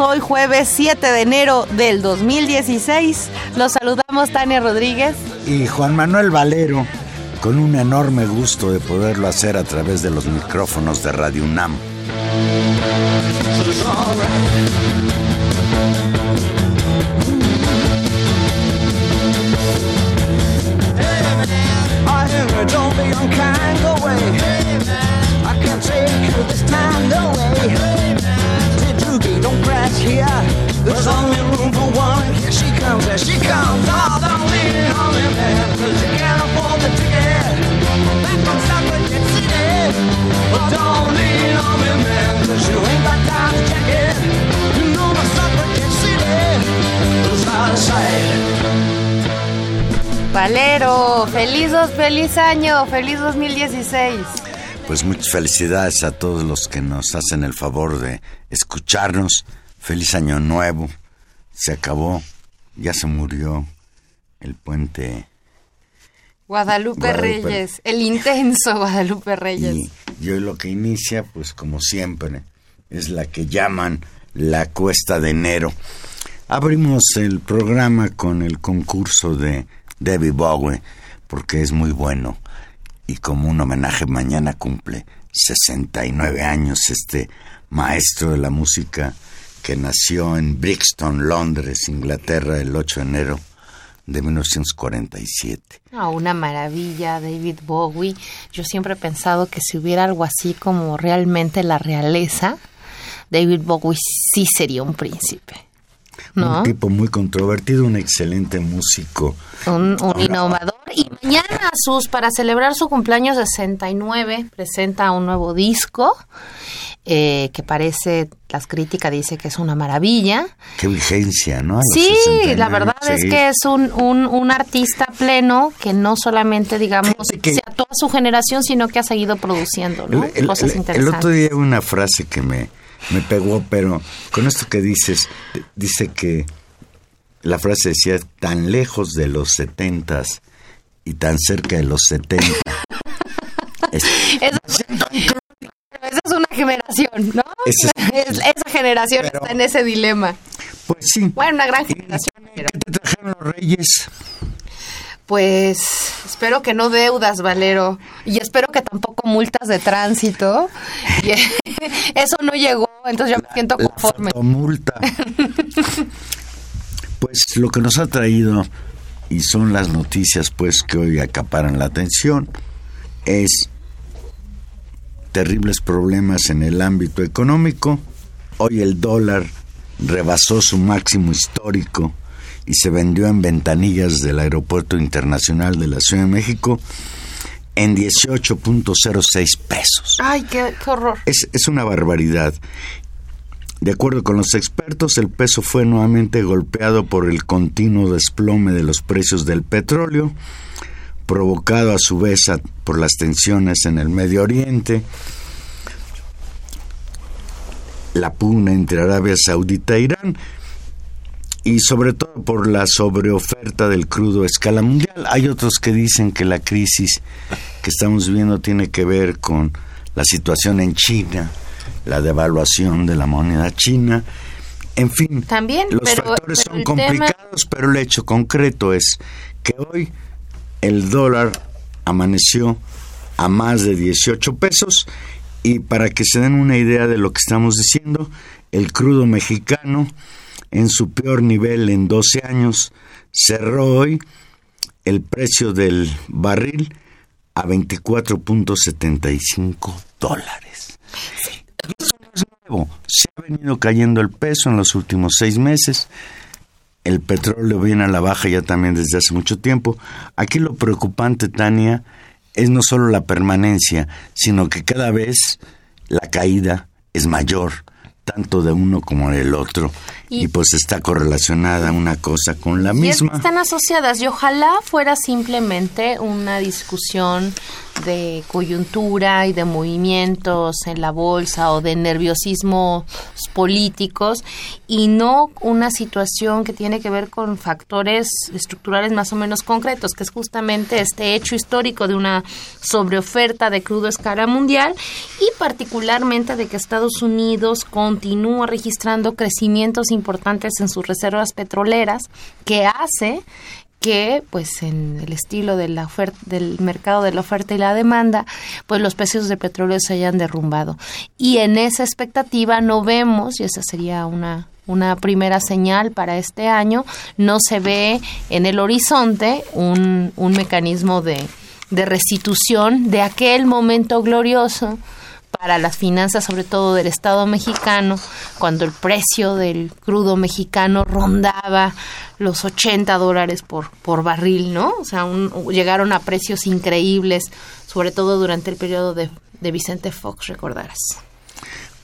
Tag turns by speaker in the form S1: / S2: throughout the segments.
S1: Hoy jueves 7 de enero del 2016. Los saludamos Tania Rodríguez.
S2: y Juan Manuel Valero, con un enorme gusto de poderlo hacer a través de los micrófonos de Radio UNAM.
S1: Valero, feliz, feliz año, feliz 2016.
S2: Pues muchas felicidades a todos los que nos hacen el favor de escucharnos. Feliz año nuevo. Se acabó, ya se murió el puente
S1: Guadalupe,
S2: Guadalupe.
S1: Reyes, el intenso Guadalupe Reyes.
S2: Y, y hoy lo que inicia, pues como siempre, es la que llaman la cuesta de enero. Abrimos el programa con el concurso de David Bowie, porque es muy bueno. Y como un homenaje, mañana cumple 69 años este maestro de la música que nació en Brixton, Londres, Inglaterra, el 8 de enero de 1947.
S1: Ah, una maravilla, David Bowie. Yo siempre he pensado que si hubiera algo así como realmente la realeza, David Bowie sí sería un príncipe. ¿No?
S2: Un tipo muy controvertido, un excelente músico.
S1: Un, un
S2: Ahora-
S1: innovador. Y mañana, sus, para celebrar su cumpleaños 69, presenta un nuevo disco eh, que parece, las críticas dice que es una maravilla.
S2: Qué vigencia, ¿no?
S1: Sí,
S2: 69,
S1: la verdad es que es un, un, un artista pleno que no solamente, digamos,
S2: que-
S1: sea toda su generación, sino que ha seguido produciendo ¿no?
S2: El- el-
S1: cosas
S2: el- el
S1: interesantes.
S2: otro día una frase que me, me pegó, pero con esto que dices, dice que la frase decía tan lejos de los setentas y tan cerca de los setenta. Es-
S1: Esa, esa es una generación, ¿no?
S2: Ese
S1: Es- esa generación
S2: Pero-
S1: está en ese dilema.
S2: pues sí.
S1: Bueno, una gran generación.
S2: ¿Qué te trajeron los reyes?
S1: Pues espero que no deudas, Valero. Y espero que tampoco multas de tránsito. Y eso no llegó, entonces yo me siento
S2: La
S1: conforme.
S2: fotomulta. pues lo que nos ha traído, y son las noticias pues que hoy acaparan la atención, es terribles problemas en el ámbito económico. Hoy el dólar rebasó su máximo histórico y se vendió en ventanillas del Aeropuerto Internacional de la Ciudad de México en 18.06 pesos.
S1: Ay, qué, qué horror.
S2: Es, es una barbaridad. De acuerdo con los expertos, el peso fue nuevamente golpeado por el continuo desplome de los precios del petróleo, provocado a su vez a- por las tensiones en el Medio Oriente, la pugna entre Arabia Saudita e Irán y sobre todo por la sobreoferta del crudo a escala mundial. Hay otros que dicen que la crisis que estamos viviendo tiene que ver con la situación en China, la devaluación de la moneda china. En fin,
S1: También,
S2: los
S1: pero-
S2: factores
S1: pero
S2: son
S1: tema-
S2: complicados, pero el hecho concreto es que hoy el dólar amaneció a más de 18 pesos y para que se den una idea de lo que estamos diciendo, el crudo mexicano en su peor nivel en 12 años cerró hoy el precio del barril a 24.75 dólares. Eso no es nuevo. Se ha venido cayendo el peso en los últimos seis meses. El petróleo viene a la baja ya también desde hace mucho tiempo. Aquí lo preocupante, Tania, es no solo la permanencia, sino que cada vez la caída es mayor tanto de uno como del otro y, pues está correlacionada una cosa con la misma.
S1: Están asociadas y ojalá fuera simplemente una discusión de coyuntura y de movimientos en la bolsa o de nerviosismos políticos y no una situación que tiene que ver con factores estructurales más o menos concretos, que es justamente este hecho histórico de una sobreoferta de crudo a escala mundial y particularmente de que Estados Unidos continúa registrando crecimientos importantes en sus reservas petroleras que hace que pues en el estilo de la oferta, del mercado de la oferta y la demanda pues los precios de petróleo se hayan derrumbado. Y en esa expectativa no vemos y esa sería una una primera señal para este año no se ve en el horizonte un, un mecanismo de, de restitución de aquel momento glorioso para las finanzas, sobre todo del Estado mexicano, cuando el precio del crudo mexicano rondaba los 80 dólares por, por barril, ¿no? O sea, llegaron a precios increíbles, sobre todo durante el periodo de, de Vicente Fox, recordarás.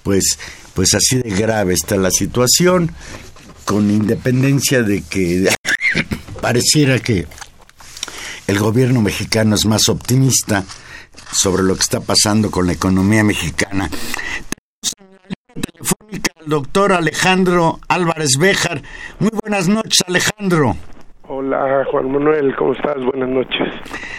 S2: Pues, pues así de grave está la situación, con independencia de que pareciera que el gobierno mexicano es más optimista, sobre lo que está pasando con la economía mexicana. Tenemos en la línea telefónica al doctor Alejandro Álvarez Béjar. Muy buenas noches, Alejandro.
S3: Hola, Juan Manuel, ¿cómo estás? Buenas noches.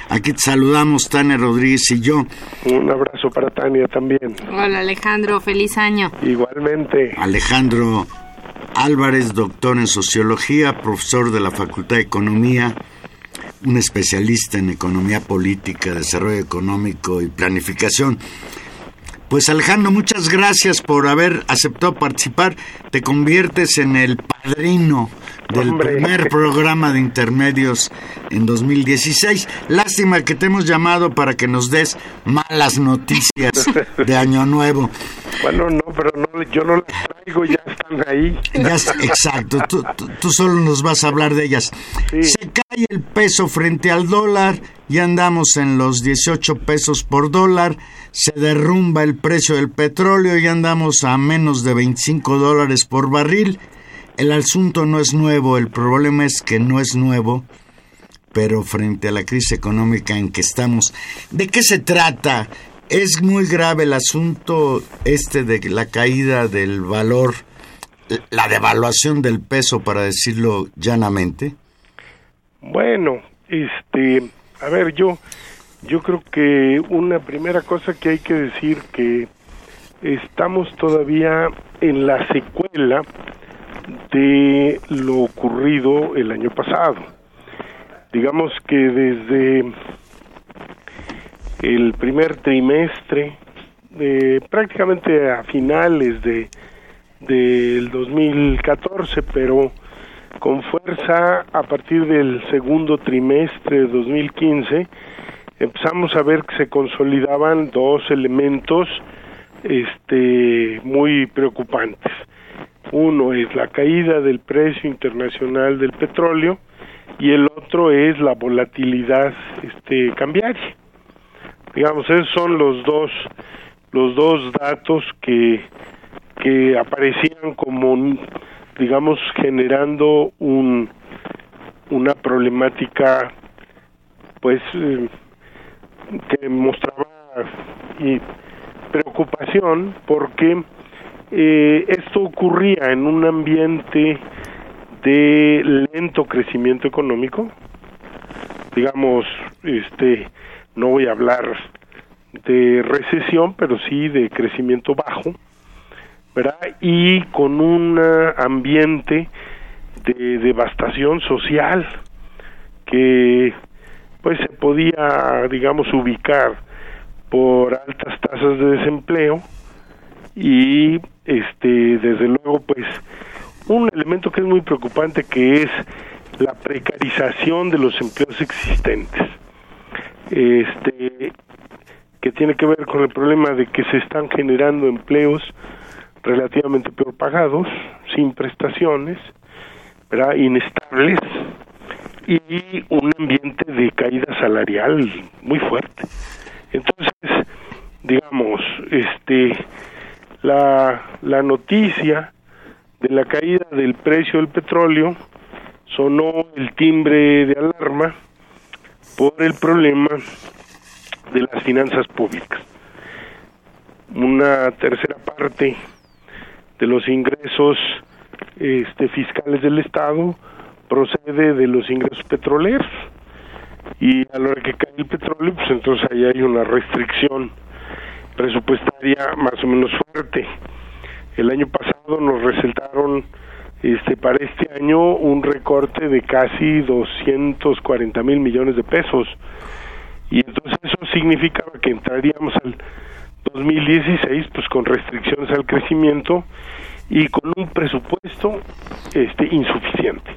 S2: Aquí te saludamos, Tania Rodríguez y yo.
S3: Un abrazo para Tania también.
S1: Hola, Alejandro, feliz año.
S3: Igualmente.
S2: Alejandro Álvarez, doctor en sociología, profesor de la Facultad de Economía un especialista en economía política, desarrollo económico y planificación. Pues Alejandro, muchas gracias por haber aceptado participar. Te conviertes en el padrino del primer programa de intermedios en 2016. Lástima que te hemos llamado para que nos des malas noticias de Año Nuevo.
S3: Bueno, no, pero no, yo no las traigo, ya están ahí.
S2: exacto, tú, solo nos vas a hablar de ellas. Se cae el peso frente al dólar y andamos en los 18 pesos por dólar. Se derrumba el precio del petróleo y andamos a menos de 25 dólares por barril. El asunto no es nuevo, el problema es que no es nuevo, pero frente a la crisis económica en que estamos, ¿de qué se trata? Es muy grave el asunto este de la caída del valor, la devaluación del peso, para decirlo llanamente.
S3: Bueno, este, a ver, yo, yo creo que una primera cosa que hay que decir que estamos todavía en la secuela de lo ocurrido el año pasado. Digamos que desde el primer trimestre, eh, prácticamente a finales de del 2014, pero con fuerza a partir del segundo trimestre de 2015 empezamos a ver que se consolidaban dos elementos este muy preocupantes. Uno es la caída del precio internacional del petróleo y el otro es la volatilidad este cambiaria digamos esos son los dos los dos datos que que aparecían como digamos generando un una problemática pues eh, que mostraba y preocupación porque eh, esto ocurría en un ambiente de lento crecimiento económico. Digamos este no voy a hablar de recesión, pero sí de crecimiento bajo, ¿verdad? Y con un ambiente de devastación social, que pues se podía digamos ubicar por altas tasas de desempleo y este desde luego pues un elemento que es muy preocupante que es la precarización de los empleos existentes este que tiene que ver con el problema de que se están generando empleos relativamente peor pagados, sin prestaciones, inestables y un ambiente de caída salarial muy fuerte. Entonces, digamos, este la, la noticia de la caída del precio del petróleo sonó el timbre de alarma por el problema de las finanzas públicas. Una tercera parte de los ingresos este, fiscales del Estado procede de los ingresos petroleros y a la hora que cae el petróleo, pues entonces ahí hay una restricción presupuestaria más o menos fuerte. El año pasado nos resultaron este para este año un recorte de casi 240 mil millones de pesos y entonces eso significaba que entraríamos al 2016 pues con restricciones al crecimiento y con un presupuesto este insuficiente.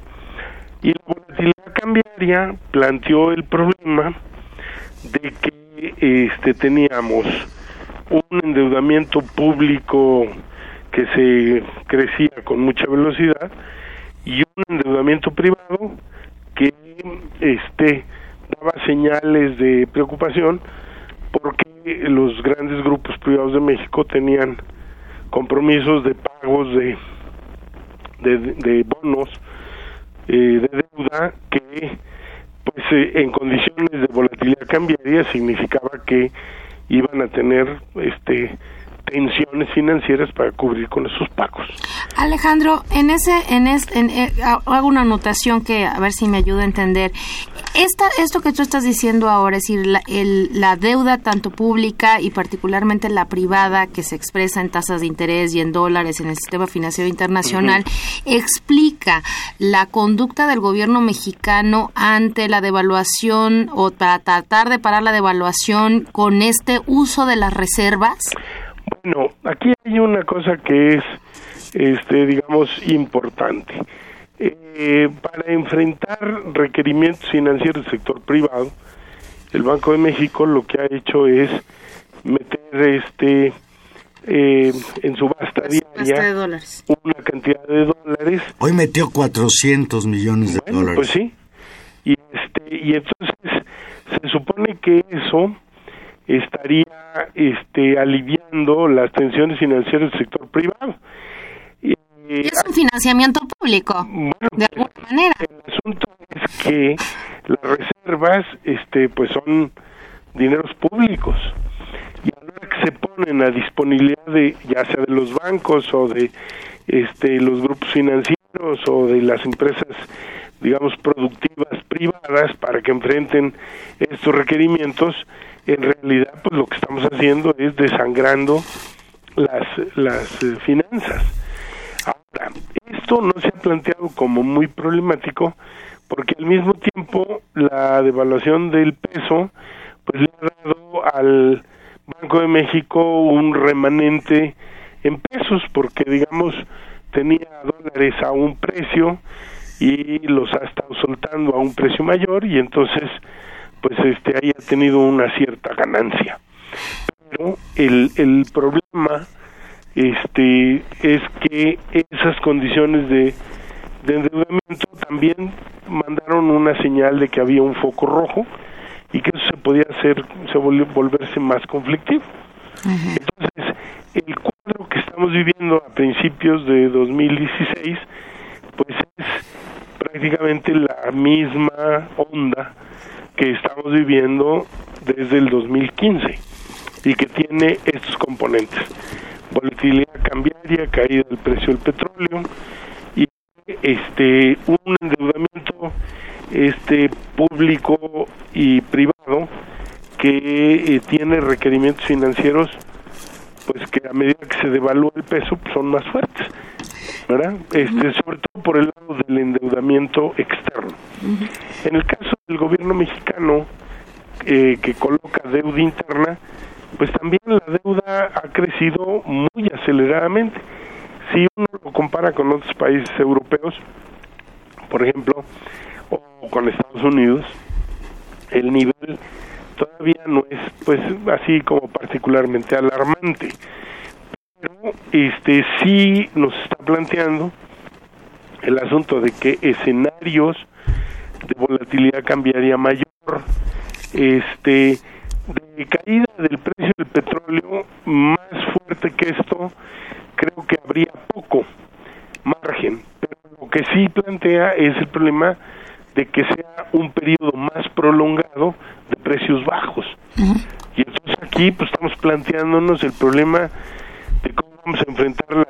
S3: Y la volatilidad cambiaria planteó el problema de que este teníamos un endeudamiento público que se crecía con mucha velocidad y un endeudamiento privado que este daba señales de preocupación porque los grandes grupos privados de México tenían compromisos de pagos de, de, bonos eh, de deuda que pues eh, en condiciones de volatilidad cambiaria significaba que iban a tener este tensiones financieras para cubrir con esos pagos.
S1: Alejandro, en ese, en, en eh, hago una anotación que a ver si me ayuda a entender. Esta, esto que tú estás diciendo ahora, es decir, la, la deuda tanto pública y particularmente la privada que se expresa en tasas de interés y en dólares en el sistema financiero internacional, explica la conducta del gobierno mexicano ante la devaluación o para tratar de parar la devaluación con este uso de las reservas.
S3: Bueno, aquí hay una cosa que es, este, digamos, importante. Eh, para enfrentar requerimientos financieros del sector privado, el Banco de México lo que ha hecho es meter este eh, en subasta diaria una cantidad de dólares.
S2: Hoy metió 400 millones de dólares.
S3: Pues sí. Y este y entonces se supone que eso estaría este, aliviando las tensiones financieras del sector privado.
S1: Y, es un financiamiento público, de alguna manera.
S3: El asunto es que las reservas este, pues son dineros públicos y ahora que se ponen a disponibilidad de ya sea de los bancos o de este los grupos financieros o de las empresas digamos productivas privadas para que enfrenten estos requerimientos en realidad pues lo que estamos haciendo es desangrando las, las eh, finanzas. Ahora, esto no se ha planteado como muy problemático porque al mismo tiempo la devaluación del peso pues le ha dado al Banco de México un remanente en pesos porque digamos tenía dólares a un precio y los ha estado soltando a un precio mayor y entonces pues este haya tenido una cierta ganancia. Pero el, el problema este es que esas condiciones de, de endeudamiento también mandaron una señal de que había un foco rojo y que eso se podía hacer, se volverse más conflictivo. Entonces, el cuadro que estamos viviendo a principios de 2016, pues es prácticamente la misma onda que estamos viviendo desde el 2015 y que tiene estos componentes. Volatilidad cambiaria, caída del precio del petróleo y este un endeudamiento este público y privado que eh, tiene requerimientos financieros pues que a medida que se devalúa el peso pues, son más fuertes ¿verdad? Este, sobre todo por el lado del endeudamiento externo. En el caso del gobierno mexicano, eh, que coloca deuda interna, pues también la deuda ha crecido muy aceleradamente. Si uno lo compara con otros países europeos, por ejemplo, o con Estados Unidos, el nivel todavía no es pues así como particularmente alarmante este sí nos está planteando el asunto de que escenarios de volatilidad cambiaría mayor. Este de caída del precio del petróleo más fuerte que esto creo que habría poco margen. Pero lo que sí plantea es el problema de que sea un periodo más prolongado de precios bajos. Y entonces aquí pues estamos planteándonos el problema de cómo vamos a enfrentar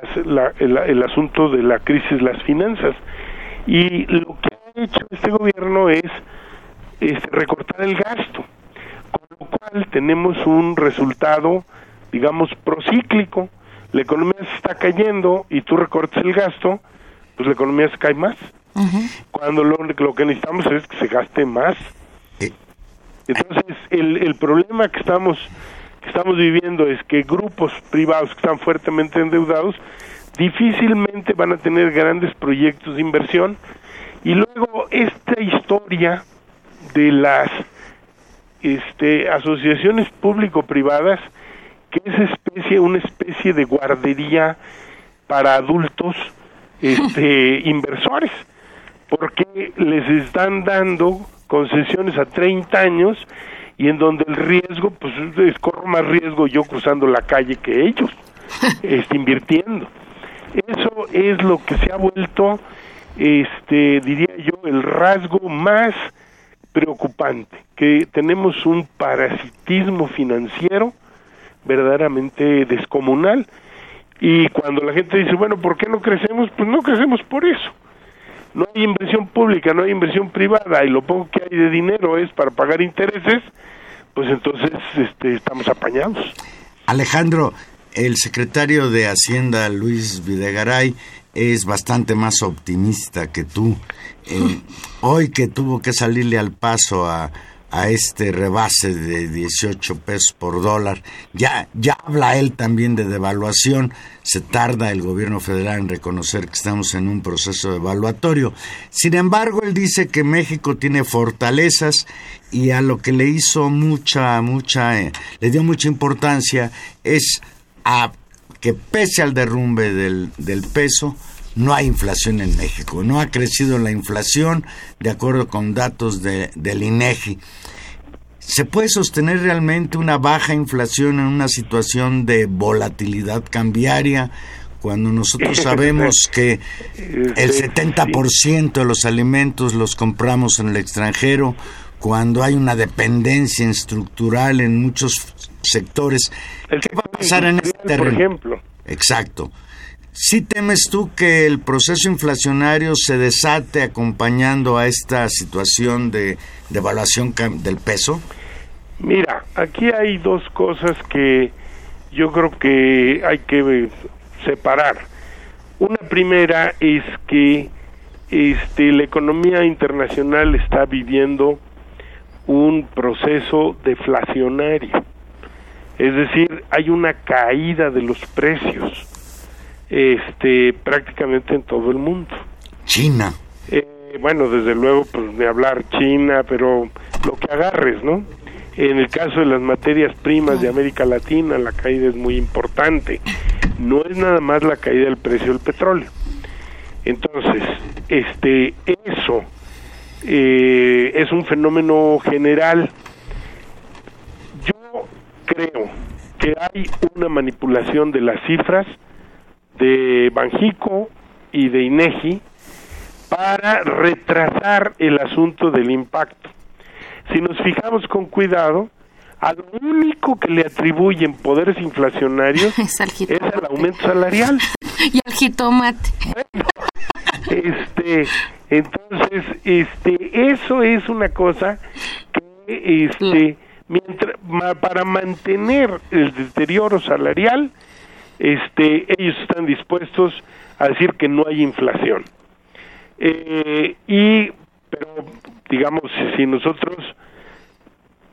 S3: el, asunto de la crisis, las finanzas. Y lo que ha hecho este gobierno es, es recortar el gasto, con lo cual tenemos un resultado, digamos, procíclico. La economía se está cayendo y tú recortas el gasto, pues la economía se cae más. Cuando lo, lo, que necesitamos es que se gaste más. Entonces, el, el problema que estamos, que estamos viviendo es que grupos privados que están fuertemente endeudados difícilmente van a tener grandes proyectos de inversión. Y luego esta historia de las este, asociaciones público-privadas que es especie una especie de guardería para adultos este inversores porque les están dando concesiones a 30 años y en donde el riesgo, pues es, corro más riesgo yo cruzando la calle que ellos, este, invirtiendo. Eso es lo que se ha vuelto, este, diría yo, el rasgo más preocupante, que tenemos un parasitismo financiero verdaderamente descomunal y cuando la gente dice, bueno, ¿por qué no crecemos? Pues no crecemos por eso no hay inversión pública, no hay inversión privada y lo poco que hay de dinero es para pagar intereses, pues entonces este, estamos apañados.
S2: Alejandro, el secretario de Hacienda, Luis Videgaray, es bastante más optimista que tú. Eh, hoy que tuvo que salirle al paso a, a este rebase de 18 pesos por dólar. Ya, ya habla él también de devaluación. Se tarda el gobierno federal en reconocer que estamos en un proceso evaluatorio. Sin embargo, él dice que México tiene fortalezas y a lo que le hizo mucha, mucha, eh, le dio mucha importancia es a que pese al derrumbe del, del peso, no hay inflación en México, no ha crecido la inflación de acuerdo con datos de, del INEGI. ¿Se puede sostener realmente una baja inflación en una situación de volatilidad cambiaria cuando nosotros sabemos que el 70% de los alimentos los compramos en el extranjero, cuando hay una dependencia estructural en muchos sectores? ¿Qué va a pasar en este terreno?
S3: Por ejemplo.
S2: Exacto. ¿Sí temes tú que el proceso inflacionario se desate acompañando a esta situación de devaluación del peso?
S3: Mira, aquí hay dos cosas que yo creo que hay que eh, separar. Una primera es que este, la economía internacional está viviendo un proceso deflacionario. Es decir, hay una caída de los precios este prácticamente en todo el mundo.
S2: China.
S3: Eh, bueno, desde luego, pues de hablar China, pero lo que agarres, ¿no? En el caso de las materias primas de América Latina, la caída es muy importante. No es nada más la caída del precio del petróleo. Entonces, este, eso eh, es un fenómeno general. Yo creo que hay una manipulación de las cifras de Banjico y de INEGI para retrasar el asunto del impacto. Si nos fijamos con cuidado, a lo único que le atribuyen poderes inflacionarios es, al aumento salarial.
S1: y al jitomate.
S3: este, entonces, este, eso es una cosa que, este, mientras, para mantener el deterioro salarial, este, ellos están dispuestos a decir que no hay inflación. Eh, y, pero, digamos, si nosotros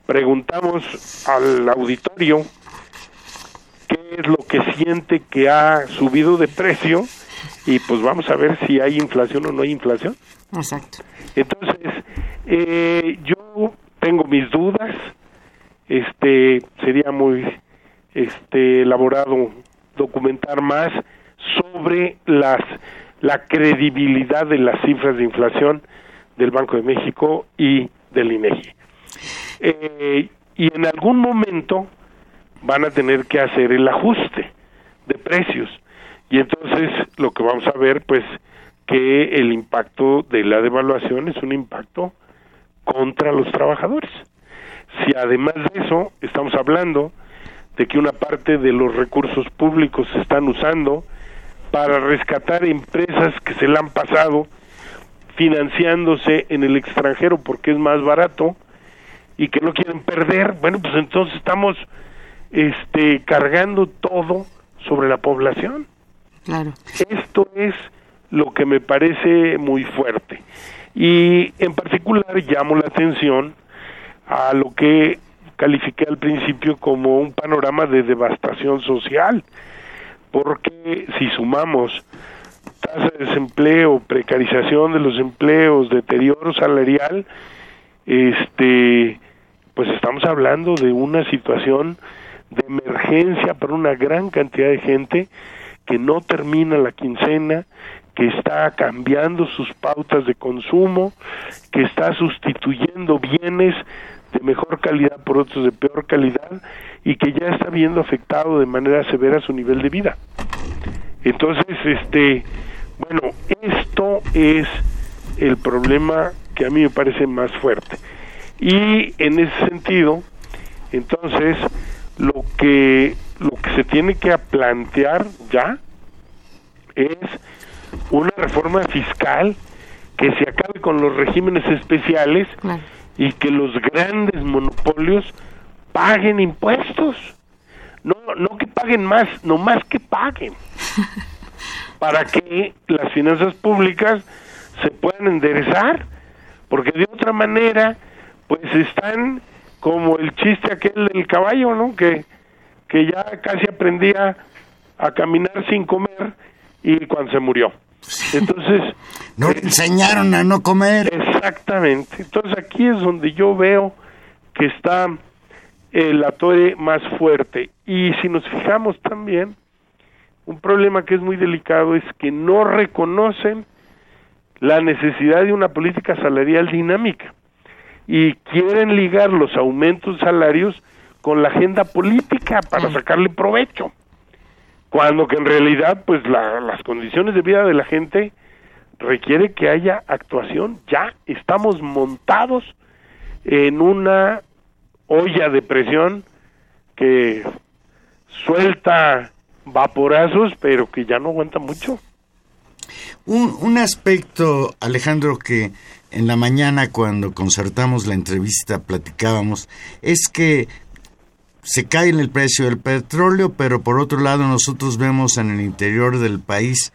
S3: preguntamos al auditorio qué es lo que siente que ha subido de precio, y pues vamos a ver si hay inflación o no hay inflación.
S1: Exacto.
S3: Entonces, eh, yo tengo mis dudas, este sería muy este elaborado documentar más sobre las la credibilidad de las cifras de inflación del Banco de México y del INEGI. Eh, y en algún momento van a tener que hacer el ajuste de precios y entonces lo que vamos a ver pues que el impacto de la devaluación es un impacto contra los trabajadores. Si además de eso estamos hablando de que una parte de los recursos públicos se están usando para rescatar empresas que se le han pasado financiándose en el extranjero porque es más barato y que no quieren perder, bueno, pues entonces estamos este cargando todo sobre la población.
S1: Claro.
S3: Esto es lo que me parece muy fuerte. Y en particular llamo la atención a lo que califiqué al principio como un panorama de devastación social, porque si sumamos tasa de desempleo, precarización de los empleos, deterioro salarial, este, pues estamos hablando de una situación de emergencia para una gran cantidad de gente que no termina la quincena, que está cambiando sus pautas de consumo, que está sustituyendo bienes de mejor calidad por otros de peor calidad y que ya está viendo afectado de manera severa su nivel de vida. Entonces, este, bueno, esto es el problema que a mí me parece más fuerte. Y en ese sentido, entonces, lo que lo que se tiene que plantear ya es una reforma fiscal que se acabe con los regímenes especiales y que los grandes monopolios paguen impuestos. No, no que paguen más, no más que paguen. para que las finanzas públicas se puedan enderezar, porque de otra manera, pues están como el chiste aquel del caballo, ¿no? Que, que ya casi aprendía a caminar sin comer y cuando se murió. Entonces...
S2: no le enseñaron a no comer.
S3: Exactamente. Entonces aquí es donde yo veo que está el atore más fuerte. Y si nos fijamos también, un problema que es muy delicado es que no reconocen la necesidad de una política salarial dinámica y quieren ligar los aumentos salarios con la agenda política para sacarle provecho cuando que en realidad pues las condiciones de vida de la gente requiere que haya actuación. Ya estamos montados en una olla de presión que suelta vaporazos pero que ya no aguanta mucho.
S2: Un, un aspecto Alejandro que en la mañana cuando concertamos la entrevista platicábamos es que se cae en el precio del petróleo, pero por otro lado nosotros vemos en el interior del país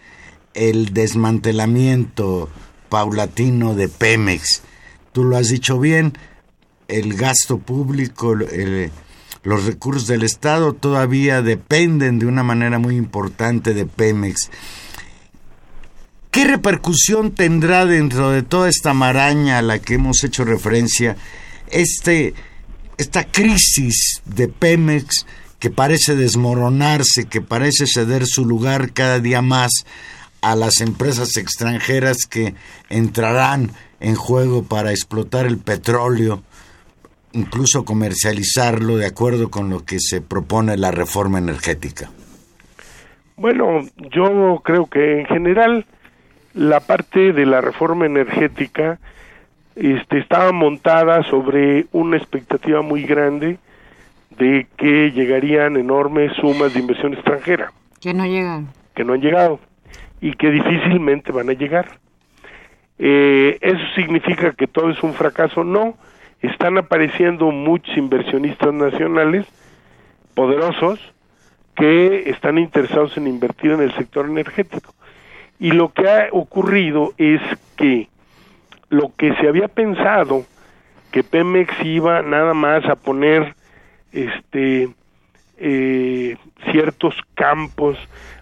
S2: el desmantelamiento paulatino de Pemex. Tú lo has dicho bien, el gasto público, los recursos del Estado todavía dependen de una manera muy importante de Pemex. ¿Qué repercusión tendrá dentro de toda esta maraña a la que hemos hecho referencia este esta crisis de Pemex que parece desmoronarse, que parece ceder su lugar cada día más a las empresas extranjeras que entrarán en juego para explotar el petróleo, incluso comercializarlo de acuerdo con lo que se propone la reforma energética?
S3: Bueno, yo creo que en general la parte de la reforma energética este, estaba montada sobre una expectativa muy grande de que llegarían enormes sumas de inversión extranjera.
S1: Que no llegan.
S3: Que no han llegado y que difícilmente van a llegar. Eh, ¿Eso significa que todo es un fracaso? No. Están apareciendo muchos inversionistas nacionales poderosos que están interesados en invertir en el sector energético. Y lo que ha ocurrido es que lo que se había pensado que Pemex iba nada más a poner este eh, ciertos campos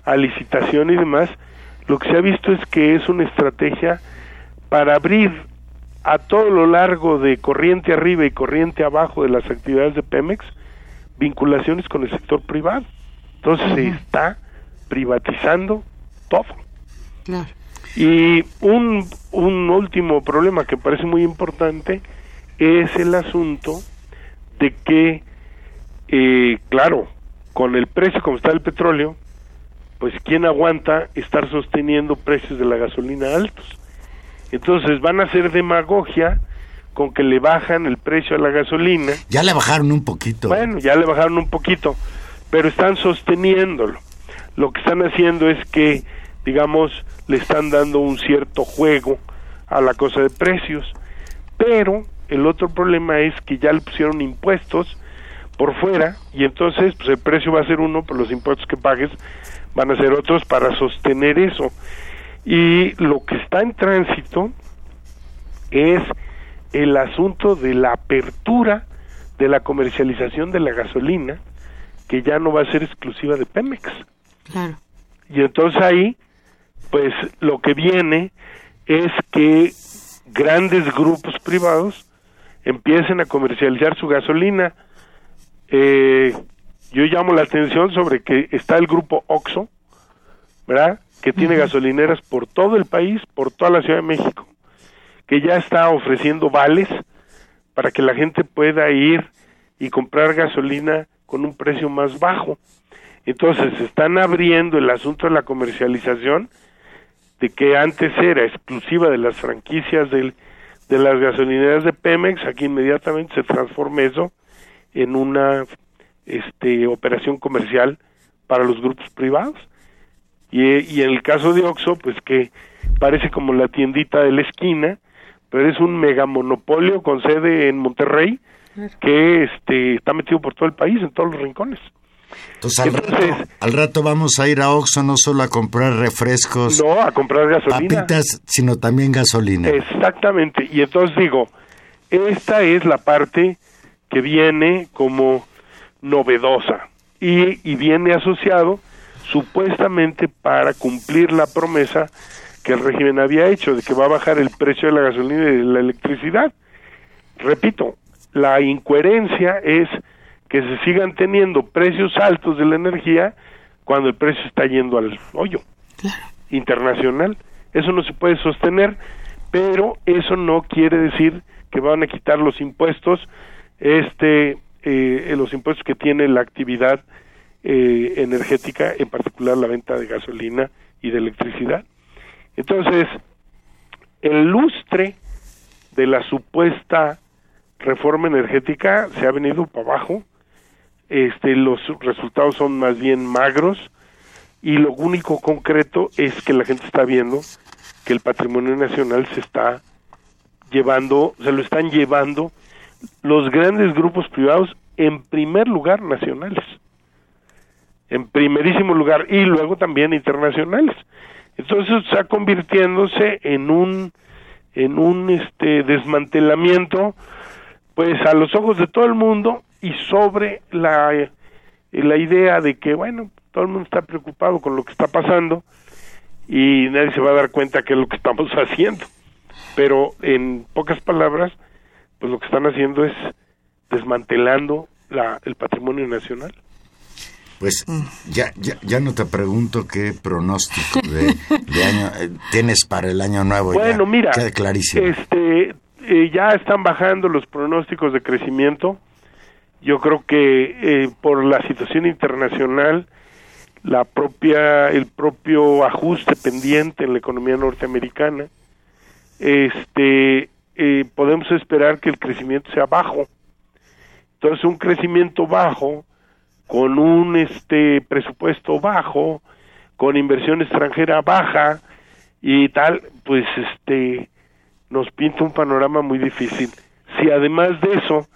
S3: a licitación y demás, lo que se ha visto es que es una estrategia para abrir a todo lo largo de corriente arriba y corriente abajo de las actividades de Pemex vinculaciones con el sector privado. Entonces se está privatizando todo. Y un, un último problema que parece muy importante es el asunto de que, eh, claro, con el precio como está el petróleo, pues ¿quién aguanta estar sosteniendo precios de la gasolina altos? Entonces van a hacer demagogia con que le bajan el precio a la gasolina.
S2: Ya le bajaron un poquito.
S3: Bueno, ya le bajaron un poquito, pero están sosteniéndolo. Lo que están haciendo es que, digamos, le están dando un cierto juego a la cosa de precios. Pero el otro problema es que ya le pusieron impuestos por fuera y entonces pues el precio va a ser uno, pero los impuestos que pagues van a ser otros para sostener eso. Y lo que está en tránsito es el asunto de la apertura de la comercialización de la gasolina, que ya no va a ser exclusiva de Pemex. Y entonces ahí, pues lo que viene es que grandes grupos privados empiecen a comercializar su gasolina. Eh, yo llamo la atención sobre que está el grupo OXO, ¿verdad? Que tiene gasolineras por todo el país, por toda la Ciudad de México, que ya está ofreciendo vales para que la gente pueda ir y comprar gasolina con un precio más bajo. Entonces, están abriendo el asunto de la comercialización, de que antes era exclusiva de las franquicias del, de las gasolineras de Pemex, aquí inmediatamente se transforma eso en una este, operación comercial para los grupos privados. Y, y en el caso de Oxxo, pues que parece como la tiendita de la esquina, pero es un mega monopolio con sede en Monterrey que este, está metido por todo el país, en todos los rincones.
S2: Entonces, al, rato, al rato vamos a ir a Oxxo no solo a comprar refrescos,
S3: no, a comprar gasolina,
S2: papitas, sino también gasolina.
S3: Exactamente. Y entonces digo, esta es la parte que viene como novedosa y, y viene asociado supuestamente para cumplir la promesa que el régimen había hecho de que va a bajar el precio de la gasolina y de la electricidad. Repito, la incoherencia es que se sigan teniendo precios altos de la energía cuando el precio está yendo al hoyo internacional. Eso no se puede sostener, pero eso no quiere decir que van a quitar los impuestos, este, eh, los impuestos que tiene la actividad eh, energética, en particular la venta de gasolina y de electricidad. Entonces, el lustre de la supuesta reforma energética se ha venido para abajo, este, los resultados son más bien magros y lo único concreto es que la gente está viendo que el patrimonio nacional se está llevando, se lo están llevando los grandes grupos privados en primer lugar nacionales, en primerísimo lugar y luego también internacionales. Entonces está convirtiéndose en un en un este desmantelamiento pues a los ojos de todo el mundo y sobre la, eh, la idea de que, bueno, todo el mundo está preocupado con lo que está pasando y nadie se va a dar cuenta que es lo que estamos haciendo. Pero en pocas palabras, pues lo que están haciendo es desmantelando la, el patrimonio nacional.
S2: Pues ya, ya, ya no te pregunto qué pronóstico de, año eh, tienes para el año nuevo.
S3: Bueno, mira,
S2: clarísimo.
S3: Este, eh, ya están bajando los pronósticos de crecimiento yo creo que eh, por la situación internacional, la propia, el propio ajuste pendiente en la economía norteamericana, este, eh, podemos esperar que el crecimiento sea bajo. Entonces, un crecimiento bajo, con un este presupuesto bajo, con inversión extranjera baja y tal, pues este nos pinta un panorama muy difícil. Si además de eso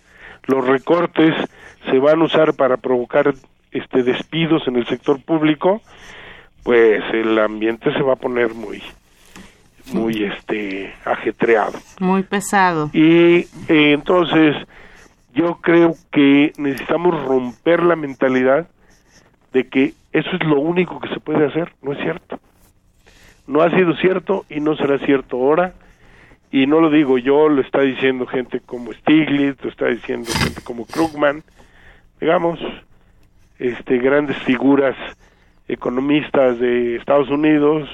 S3: los recortes se van a usar para provocar este despidos en el sector público, pues el ambiente se va a poner muy muy este ajetreado
S1: Muy pesado.
S3: y eh, entonces yo creo que necesitamos romper la mentalidad de que eso es lo único que se puede hacer, no es cierto. No ha sido cierto y no será cierto ahora. Y no lo digo yo, lo está diciendo gente como Stiglitz, lo está diciendo gente como Krugman, digamos, este grandes figuras economistas de Estados Unidos,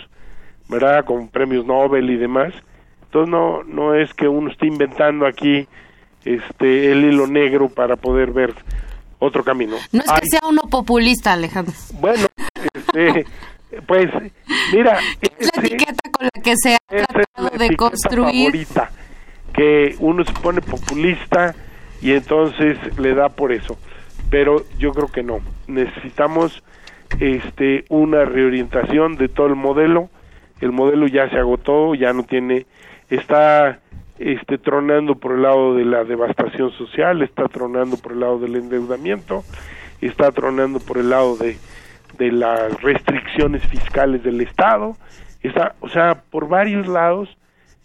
S3: ¿verdad? Con premios Nobel y demás. Entonces no no es que uno esté inventando aquí este el hilo negro para poder ver otro camino.
S1: No es que sea uno populista, Alejandro.
S3: bueno, este, pues mira,
S1: Es la
S3: ese-
S1: etiqueta con la que se ha
S3: esa es la
S1: tratado de construir.
S3: favorita, que uno se pone populista y entonces le da por eso. Pero yo creo que no. Necesitamos este una reorientación de todo el modelo. El modelo ya se agotó, ya no tiene está este tronando por el lado de la devastación social, está tronando por el lado del endeudamiento, está tronando por el lado de de las restricciones fiscales del Estado, está, o sea, por varios lados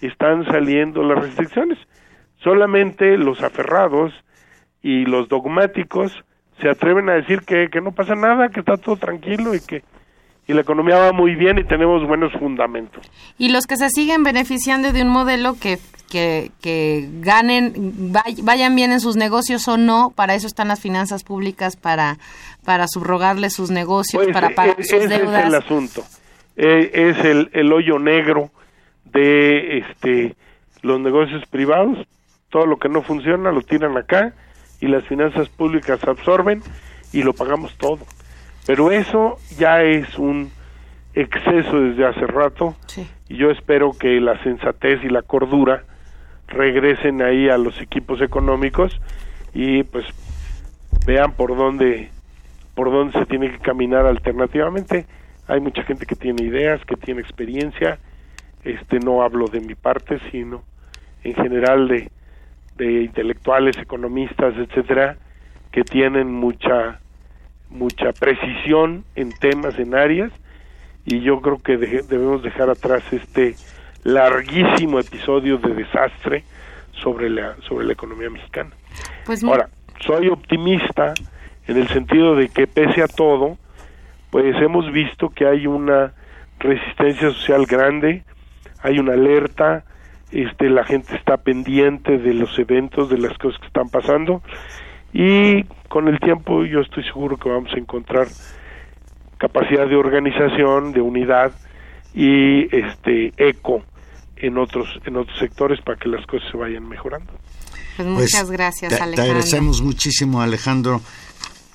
S3: están saliendo las restricciones. Solamente los aferrados y los dogmáticos se atreven a decir que, que no pasa nada, que está todo tranquilo y que y la economía va muy bien y tenemos buenos fundamentos.
S1: Y los que se siguen beneficiando de un modelo que, que, que ganen, vay- vayan bien en sus negocios o no, para eso están las finanzas públicas, para, para subrogarles sus negocios,
S3: Pues,
S1: para pagar
S3: e-
S1: sus
S3: ese
S1: deudas.
S3: es el asunto. Eh, es el, el hoyo negro de este los negocios privados. Todo lo que no funciona lo tiran acá y las finanzas públicas absorben y lo pagamos todo. Pero eso ya es un exceso desde hace rato
S1: Sí.
S3: y yo espero que la sensatez y la cordura regresen ahí a los equipos económicos y pues vean por dónde por dónde se tiene que caminar alternativamente. Hay mucha gente que tiene ideas, que tiene experiencia. Este no hablo de mi parte, sino en general de de intelectuales, economistas, etcétera, que tienen mucha mucha precisión en temas, en áreas, y yo creo que deje- debemos dejar atrás este larguísimo episodio de desastre sobre la sobre la economía mexicana.
S1: Pues
S3: Ahora, soy optimista en el sentido de que pese a todo, pues hemos visto que hay una resistencia social grande, hay una alerta, este la gente está pendiente de los eventos, de las cosas que están pasando y con el tiempo yo estoy seguro que vamos a encontrar capacidad de organización, de unidad y este eco en otros en otros sectores para que las cosas se vayan mejorando.
S1: pues
S2: Pues,
S1: muchas gracias,
S2: te, te
S1: Alejandro.
S2: agradecemos muchísimo, Alejandro.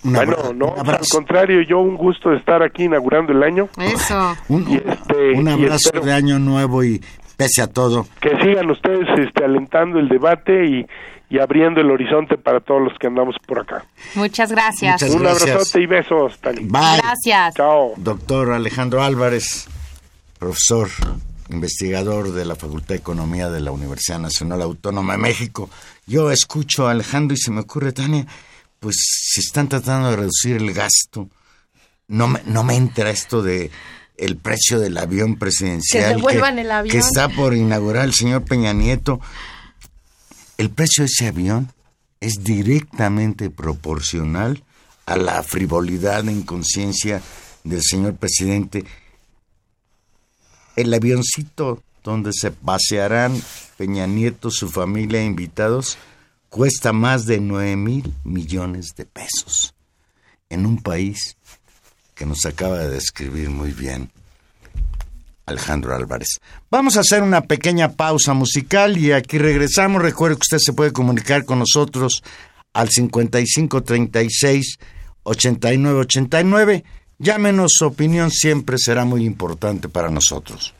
S2: Un
S3: Bueno, no,
S2: un
S3: al contrario, yo un gusto de estar aquí inaugurando el año.
S1: Eso.
S2: un,
S3: y este,
S2: un abrazo de año nuevo y pese a todo,
S3: Que sigan ustedes este, alentando el debate y, y abriendo el horizonte para todos los que andamos por acá.
S1: Muchas gracias.
S2: Muchas
S3: un
S2: gracias.
S3: abrazote y besos, Tani.
S2: bye.
S1: Gracias.
S3: Chao.
S2: Doctor Alejandro Álvarez, profesor, investigador de la Facultad de Economía de la Universidad Nacional Autónoma de México. Yo escucho a Alejandro y se me ocurre, Tania, pues si están tratando de reducir el gasto, no me, no me entra esto de el precio del avión presidencial
S1: Que devuelvan el avión.
S2: que está por inaugurar el señor Peña Nieto. El precio de ese avión es directamente proporcional a la frivolidad e inconsciencia del señor presidente. El avioncito donde se pasearán Peña Nieto, su familia e invitados cuesta más de 9 mil millones de pesos en un país que nos acaba de describir muy bien Alejandro Álvarez. Vamos a hacer una pequeña pausa musical y aquí regresamos. Recuerde que usted se puede comunicar con nosotros al 5536 8989. Llámenos, su opinión siempre será muy importante para nosotros.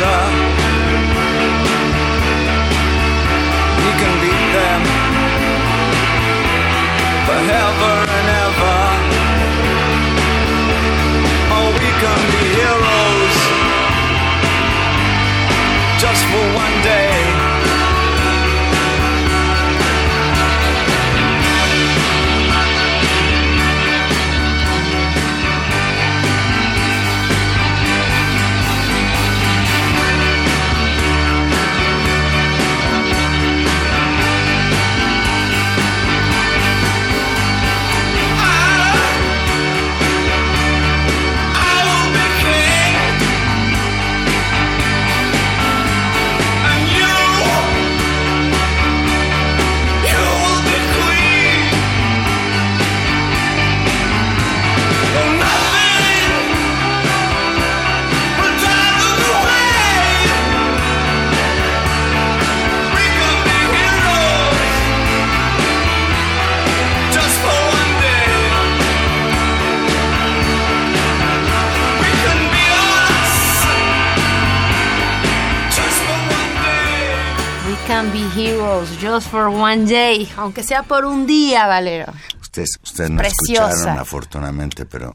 S4: вода. Just for one day,
S1: aunque sea por un día, Valero.
S2: Ustedes, ustedes no
S1: Preciosa.
S2: escucharon afortunadamente, pero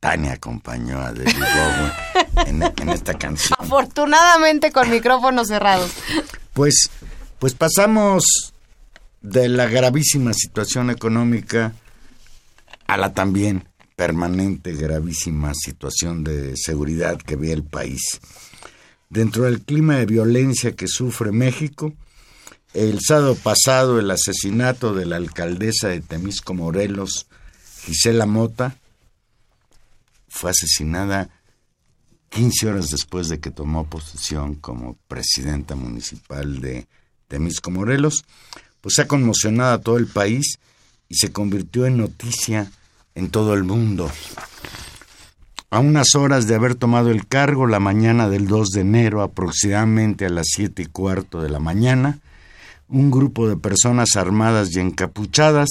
S2: Tania acompañó a David Bowie en, en esta canción.
S1: Afortunadamente con micrófonos cerrados.
S2: Pues, pues pasamos de la gravísima situación económica a la también permanente gravísima situación de seguridad que ve el país. Dentro del clima de violencia que sufre México, el sábado pasado el asesinato de la alcaldesa de Temisco Morelos, Gisela Mota, fue asesinada 15 horas después de que tomó posesión como presidenta municipal de Temisco Morelos, pues ha conmocionado a todo el país y se convirtió en noticia en todo el mundo. A unas horas de haber tomado el cargo, la mañana del 2 de enero, aproximadamente a las siete y cuarto de la mañana, un grupo de personas armadas y encapuchadas,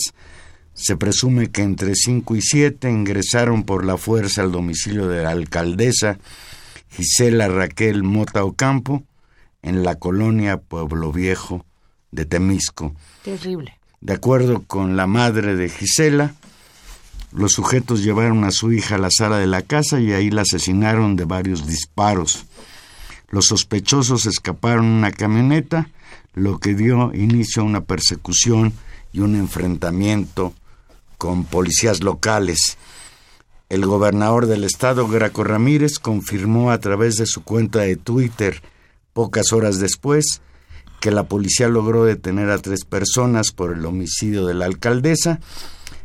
S2: se presume que entre 5 y 7 ingresaron por la fuerza al domicilio de la alcaldesa Gisela Raquel Mota Ocampo en la colonia Pueblo Viejo de Temisco.
S1: Terrible.
S2: De acuerdo con la madre de Gisela, los sujetos llevaron a su hija a la sala de la casa y ahí la asesinaron de varios disparos. Los sospechosos escaparon en una camioneta, lo que dio inicio a una persecución y un enfrentamiento con policías locales. El gobernador del estado, Graco Ramírez, confirmó a través de su cuenta de Twitter, pocas horas después, que la policía logró detener a tres personas por el homicidio de la alcaldesa,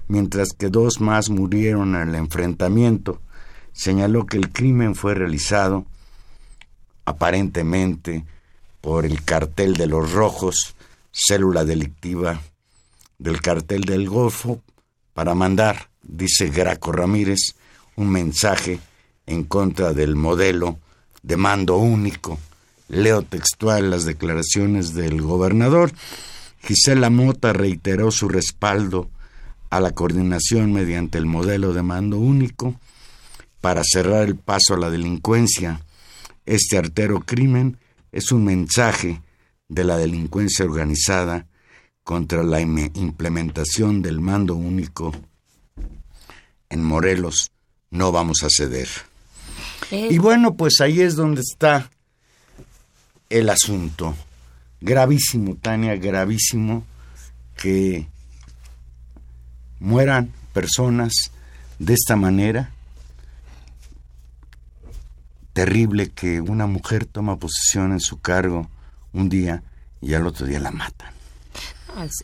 S2: mientras que dos más murieron en el enfrentamiento. Señaló que el crimen fue realizado aparentemente por el cartel de los rojos, célula delictiva del cartel del Golfo, para mandar, dice Graco Ramírez, un mensaje en contra del modelo de mando único. Leo textual las declaraciones del gobernador. Gisela Mota reiteró su respaldo a la coordinación mediante el modelo de mando único para cerrar el paso a la delincuencia. Este artero crimen es un mensaje de la delincuencia organizada contra la im- implementación del mando único. En Morelos no vamos a ceder. Y bueno, pues ahí es donde está el asunto. Gravísimo, Tania, gravísimo que mueran personas de esta manera. Terrible que una mujer toma posesión en su cargo un día y al otro día la matan.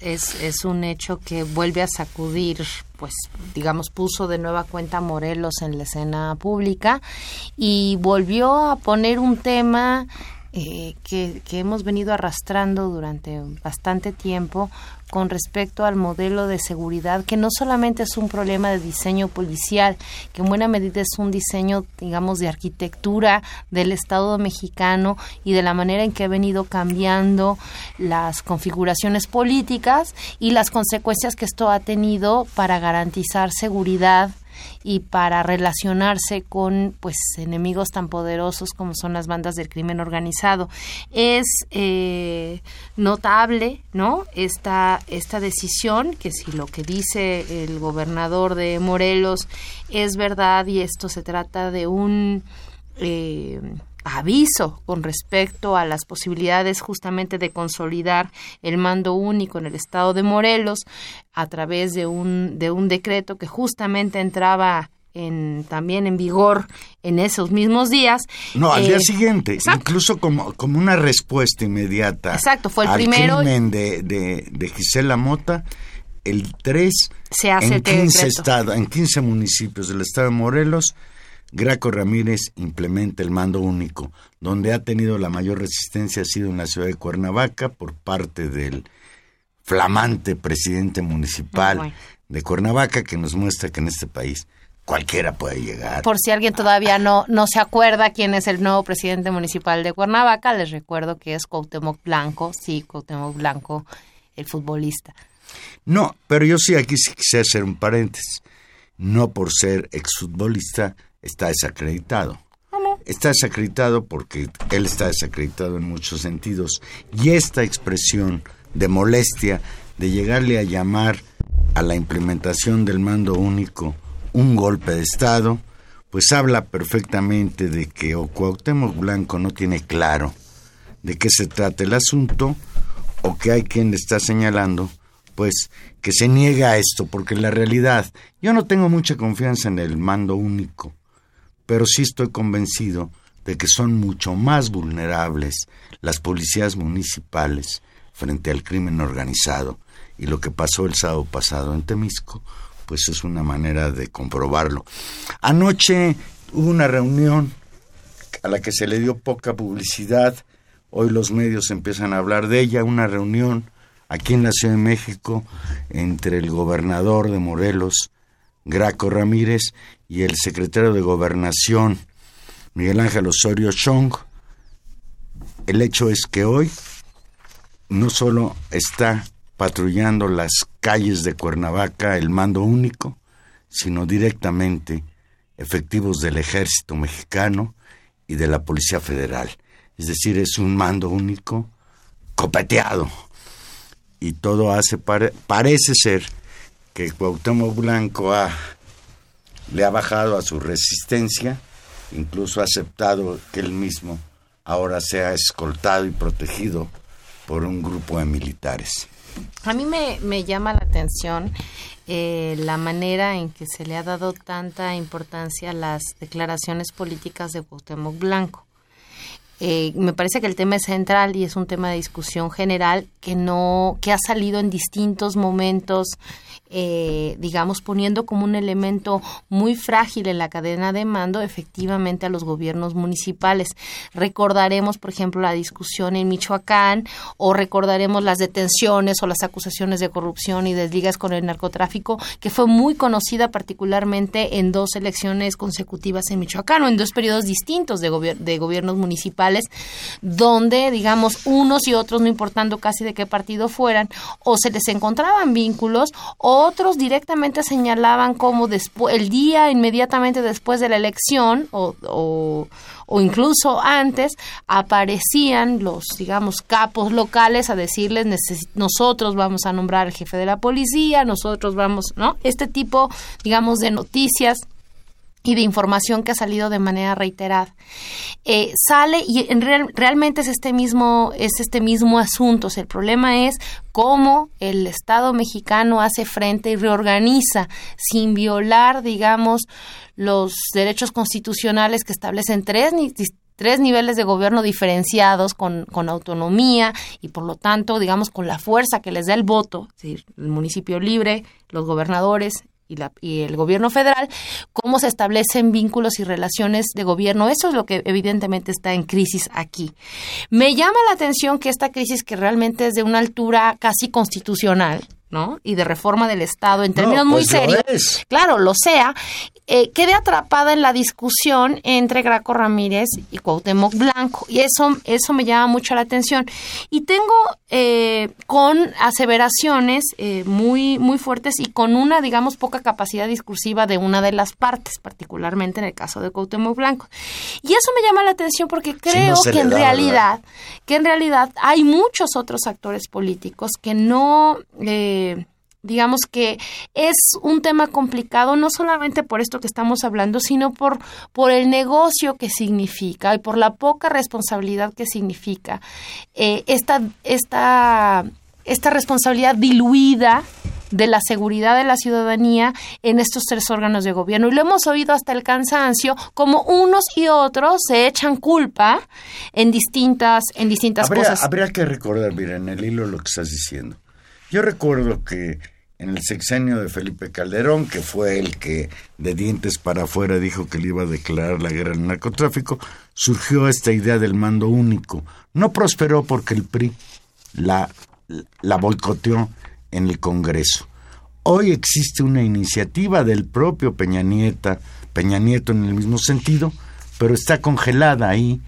S1: Es, un hecho que vuelve a sacudir, pues, digamos, puso de nueva cuenta a Morelos en la escena pública y volvió a poner un tema eh, que hemos venido arrastrando durante bastante tiempo con respecto al modelo de seguridad, que no solamente es un problema de diseño policial, que en buena medida es un diseño, digamos, de arquitectura del Estado mexicano y de la manera en que ha venido cambiando las configuraciones políticas y las consecuencias que esto ha tenido para garantizar seguridad y para relacionarse con pues enemigos tan poderosos como son las bandas del crimen organizado. Es eh, notable no esta esta decisión que si lo que dice el gobernador de Morelos es verdad y esto se trata de un eh, aviso con respecto a las posibilidades justamente de consolidar el mando único en el estado de Morelos a través de un de un decreto que justamente entraba en, también en vigor en esos mismos días.
S2: No, al
S1: Eh,
S2: día siguiente,
S1: exacto.
S2: incluso como, como una respuesta inmediata
S1: Exacto, fue el
S2: al
S1: primero-
S2: crimen de, de, de Gisela Mota, el 3
S1: Se hace
S2: en
S1: el
S2: 15
S1: decreto.
S2: estados, en 15 municipios del estado de Morelos, Graco Ramírez implementa el mando único. Donde ha tenido la mayor resistencia ha sido en la ciudad de Cuernavaca por parte del flamante presidente municipal
S1: bueno.
S2: de Cuernavaca que nos muestra que en este país cualquiera puede llegar.
S1: Por si alguien todavía no, no se acuerda quién es el nuevo presidente municipal de Cuernavaca, les recuerdo que es Cuauhtémoc Blanco, sí, Cuauhtémoc Blanco, el futbolista.
S2: No, pero yo sí aquí sí quise hacer un paréntesis. No por ser exfutbolista está desacreditado. Está desacreditado porque él está desacreditado en muchos sentidos. Y esta expresión de molestia, de llegarle a llamar a la implementación del mando único un golpe de Estado, pues habla perfectamente de que o Cuauhtémoc Blanco no tiene claro de qué se trata el asunto o que hay quien le está señalando pues que se niega a esto porque en la realidad yo no tengo mucha confianza en el mando único pero sí estoy convencido de que son mucho más vulnerables las policías municipales frente al crimen organizado. Y lo que pasó el sábado pasado en Temisco pues es una manera de comprobarlo. Anoche hubo una reunión a la que se le dio poca publicidad, hoy los medios empiezan a hablar de ella, una reunión aquí en la Ciudad de México entre el gobernador de Morelos, Graco Ramírez, y el secretario de Gobernación, Miguel Ángel Osorio Chong. El hecho es que hoy no solo está patrullando las calles de Cuernavaca el mando único, sino directamente efectivos del ejército mexicano y de la Policía Federal. Es decir, es un mando único copeteado. Y todo hace, pare- parece ser que Cuauhtémoc Blanco le ha bajado a su resistencia, incluso ha aceptado que él mismo ahora sea escoltado y protegido por un grupo de militares.
S1: A mí me, me llama la atención eh, la manera en que se le ha dado tanta importancia a las declaraciones políticas de Cuauhtémoc Blanco. Eh, me parece que el tema es central y es un tema de discusión general que no que ha salido en distintos momentos eh, digamos poniendo como un elemento muy frágil en la cadena de mando efectivamente a los gobiernos municipales. Recordaremos por ejemplo la discusión en Michoacán o recordaremos las detenciones o las acusaciones de corrupción y desligas con el narcotráfico que fue muy conocida particularmente en dos elecciones consecutivas en Michoacán o en dos periodos distintos de, gobier- de gobiernos municipales donde digamos unos y otros no importando casi de qué partido fueran o se les encontraban vínculos otros directamente señalaban como el día inmediatamente después de la elección o, o, incluso antes aparecían los digamos capos locales a decirles "Neces- nosotros vamos a nombrar al jefe de la policía nosotros vamos no este tipo digamos de noticias y de información que ha salido de manera reiterada. Eh, sale y en real- realmente es este mismo es este mismo asunto. O el problema es cómo el Estado mexicano hace frente y reorganiza sin violar, digamos, los derechos constitucionales que establecen tres tres niveles de gobierno diferenciados con, con autonomía y por lo tanto, digamos, con la fuerza que les da el voto, es decir, el municipio libre, los gobernadores y, la, y el gobierno federal, cómo se establecen vínculos y relaciones de gobierno. Eso es lo que evidentemente está en crisis aquí. Me llama la atención que esta crisis, que realmente es de una altura casi constitucional, ¿no? Y de reforma del Estado en términos
S2: No,
S1: muy
S2: pues
S1: serios. Claro, lo sea. Eh, quede atrapada en la discusión entre Graco Ramírez y Cuauhtémoc Blanco. Y eso, eso me llama mucho la atención. Y tengo eh, con aseveraciones eh, muy, muy fuertes y con una, digamos, poca capacidad discursiva de una de las partes, particularmente en el caso de Cuauhtémoc Blanco. Y eso me llama la atención porque creo que en
S2: da,
S1: realidad, que en realidad hay muchos otros actores políticos que no... eh, digamos que es un tema complicado no solamente por esto que estamos hablando, sino por, por el negocio que significa y por la poca responsabilidad que significa eh, esta, esta, esta responsabilidad diluida de la seguridad de la ciudadanía en estos tres órganos de gobierno. Y lo hemos oído hasta el cansancio, como unos y otros se echan culpa en distintas, en distintas
S2: habría,
S1: cosas.
S2: habría que recordar, mira, en el hilo lo que estás diciendo. Yo recuerdo que en el sexenio de Felipe Calderón, que fue el que de dientes para afuera dijo que le iba a declarar la guerra al narcotráfico, surgió esta idea del mando único. No prosperó porque el PRI la, la boicoteó en el Congreso. Hoy existe una iniciativa del propio Peña, Nieta, Peña Nieto en el mismo sentido, pero está congelada ahí